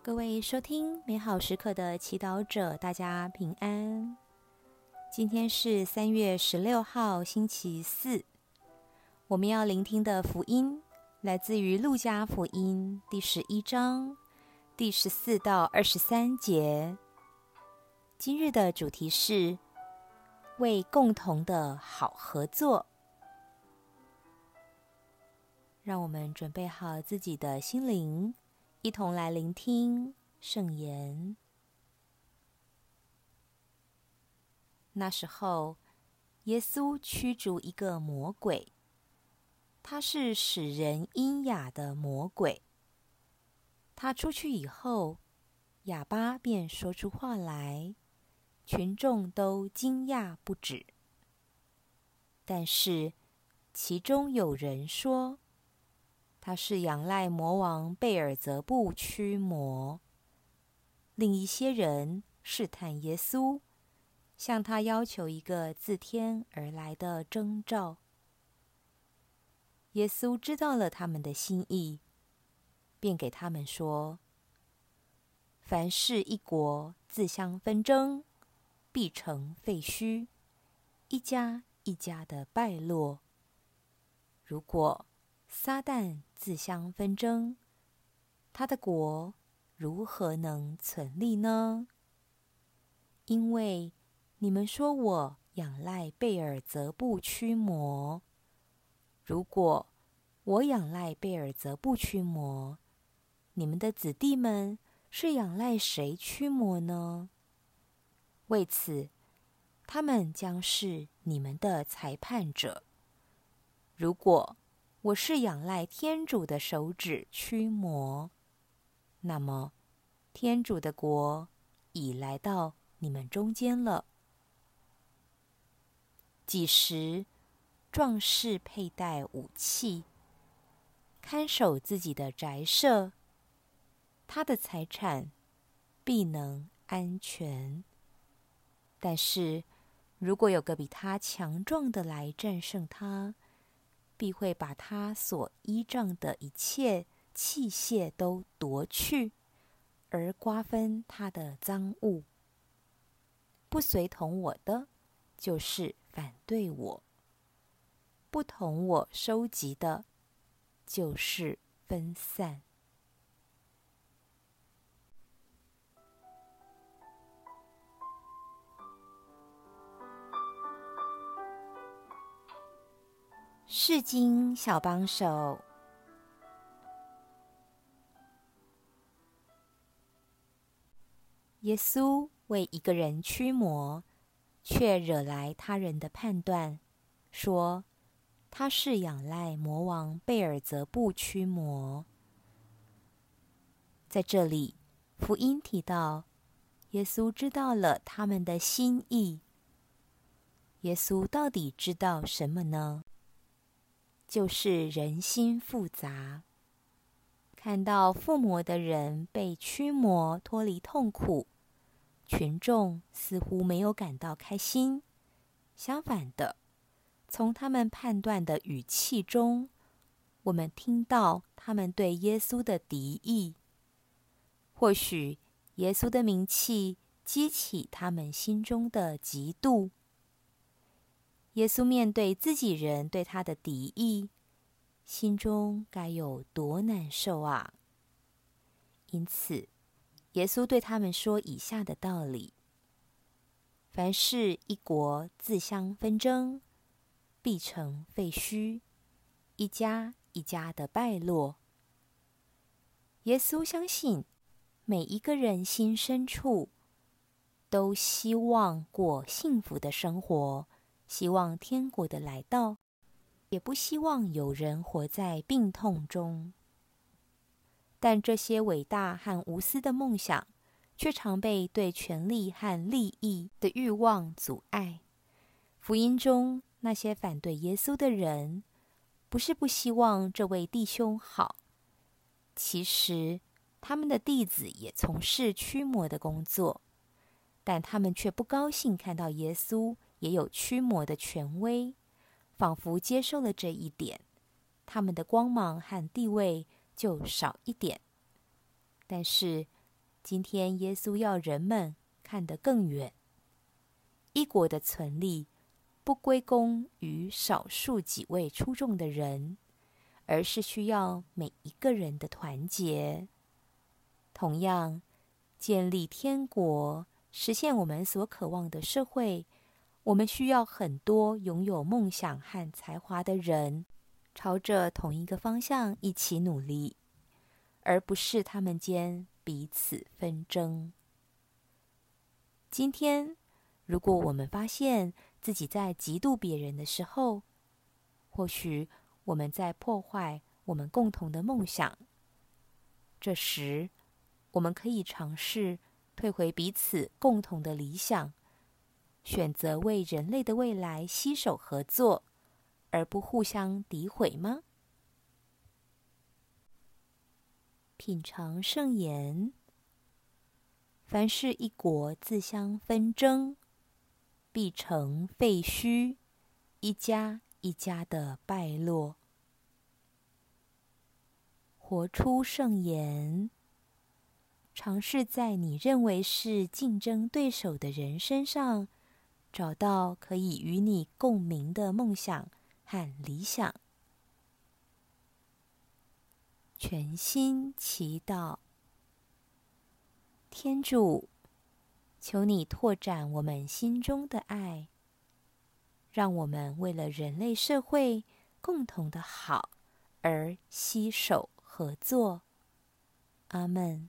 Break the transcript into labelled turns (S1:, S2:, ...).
S1: 各位收听美好时刻的祈祷者，大家平安。今天是三月十六号，星期四。我们要聆听的福音来自于《路加福音》第十一章第十四到二十三节。今日的主题是为共同的好合作。让我们准备好自己的心灵。一同来聆听圣言。那时候，耶稣驱逐一个魔鬼，他是使人阴哑的魔鬼。他出去以后，哑巴便说出话来，群众都惊讶不止。但是，其中有人说，他是仰赖魔王贝尔泽布驱魔。另一些人试探耶稣，向他要求一个自天而来的征兆。耶稣知道了他们的心意，便给他们说：“凡是一国自相纷争，必成废墟；一家一家的败落。如果……”撒旦自相纷争，他的国如何能存立呢？因为你们说我仰赖贝尔泽布驱魔。如果我仰赖贝尔泽布驱魔，你们的子弟们是仰赖谁驱魔呢？为此，他们将是你们的裁判者。如果我是仰赖天主的手指驱魔，那么天主的国已来到你们中间了。几时壮士佩戴武器，看守自己的宅舍，他的财产必能安全。但是如果有个比他强壮的来战胜他，必会把他所依仗的一切器械都夺去，而瓜分他的赃物。不随同我的，就是反对我；不同我收集的，就是分散。世经小帮手。耶稣为一个人驱魔，却惹来他人的判断，说他是仰赖魔王贝尔泽布驱魔。在这里，福音提到，耶稣知道了他们的心意。耶稣到底知道什么呢？就是人心复杂，看到附魔的人被驱魔脱离痛苦，群众似乎没有感到开心。相反的，从他们判断的语气中，我们听到他们对耶稣的敌意。或许耶稣的名气激起他们心中的嫉妒。耶稣面对自己人对他的敌意，心中该有多难受啊！因此，耶稣对他们说以下的道理：凡是一国自相纷争，必成废墟；一家一家的败落。耶稣相信，每一个人心深处都希望过幸福的生活。希望天国的来到，也不希望有人活在病痛中。但这些伟大和无私的梦想，却常被对权力和利益的欲望阻碍。福音中那些反对耶稣的人，不是不希望这位弟兄好，其实他们的弟子也从事驱魔的工作，但他们却不高兴看到耶稣。也有驱魔的权威，仿佛接受了这一点，他们的光芒和地位就少一点。但是今天耶稣要人们看得更远。一国的存立，不归功于少数几位出众的人，而是需要每一个人的团结。同样，建立天国，实现我们所渴望的社会，我们需要很多拥有梦想和才华的人，朝着同一个方向一起努力，而不是他们间彼此纷争。今天，如果我们发现自己在嫉妒别人的时候，或许我们在破坏我们共同的梦想。这时，我们可以尝试退回彼此共同的理想，选择为人类的未来携手合作，而不互相诋毁吗？品尝圣言。凡是一国自相纷争，必成废墟，一家一家的败落。活出圣言，尝试在你认为是竞争对手的人身上，找到可以与你共鸣的梦想和理想。全心祈祷，天主，求你拓展我们心中的爱，让我们为了人类社会共同的好而携手合作。阿门。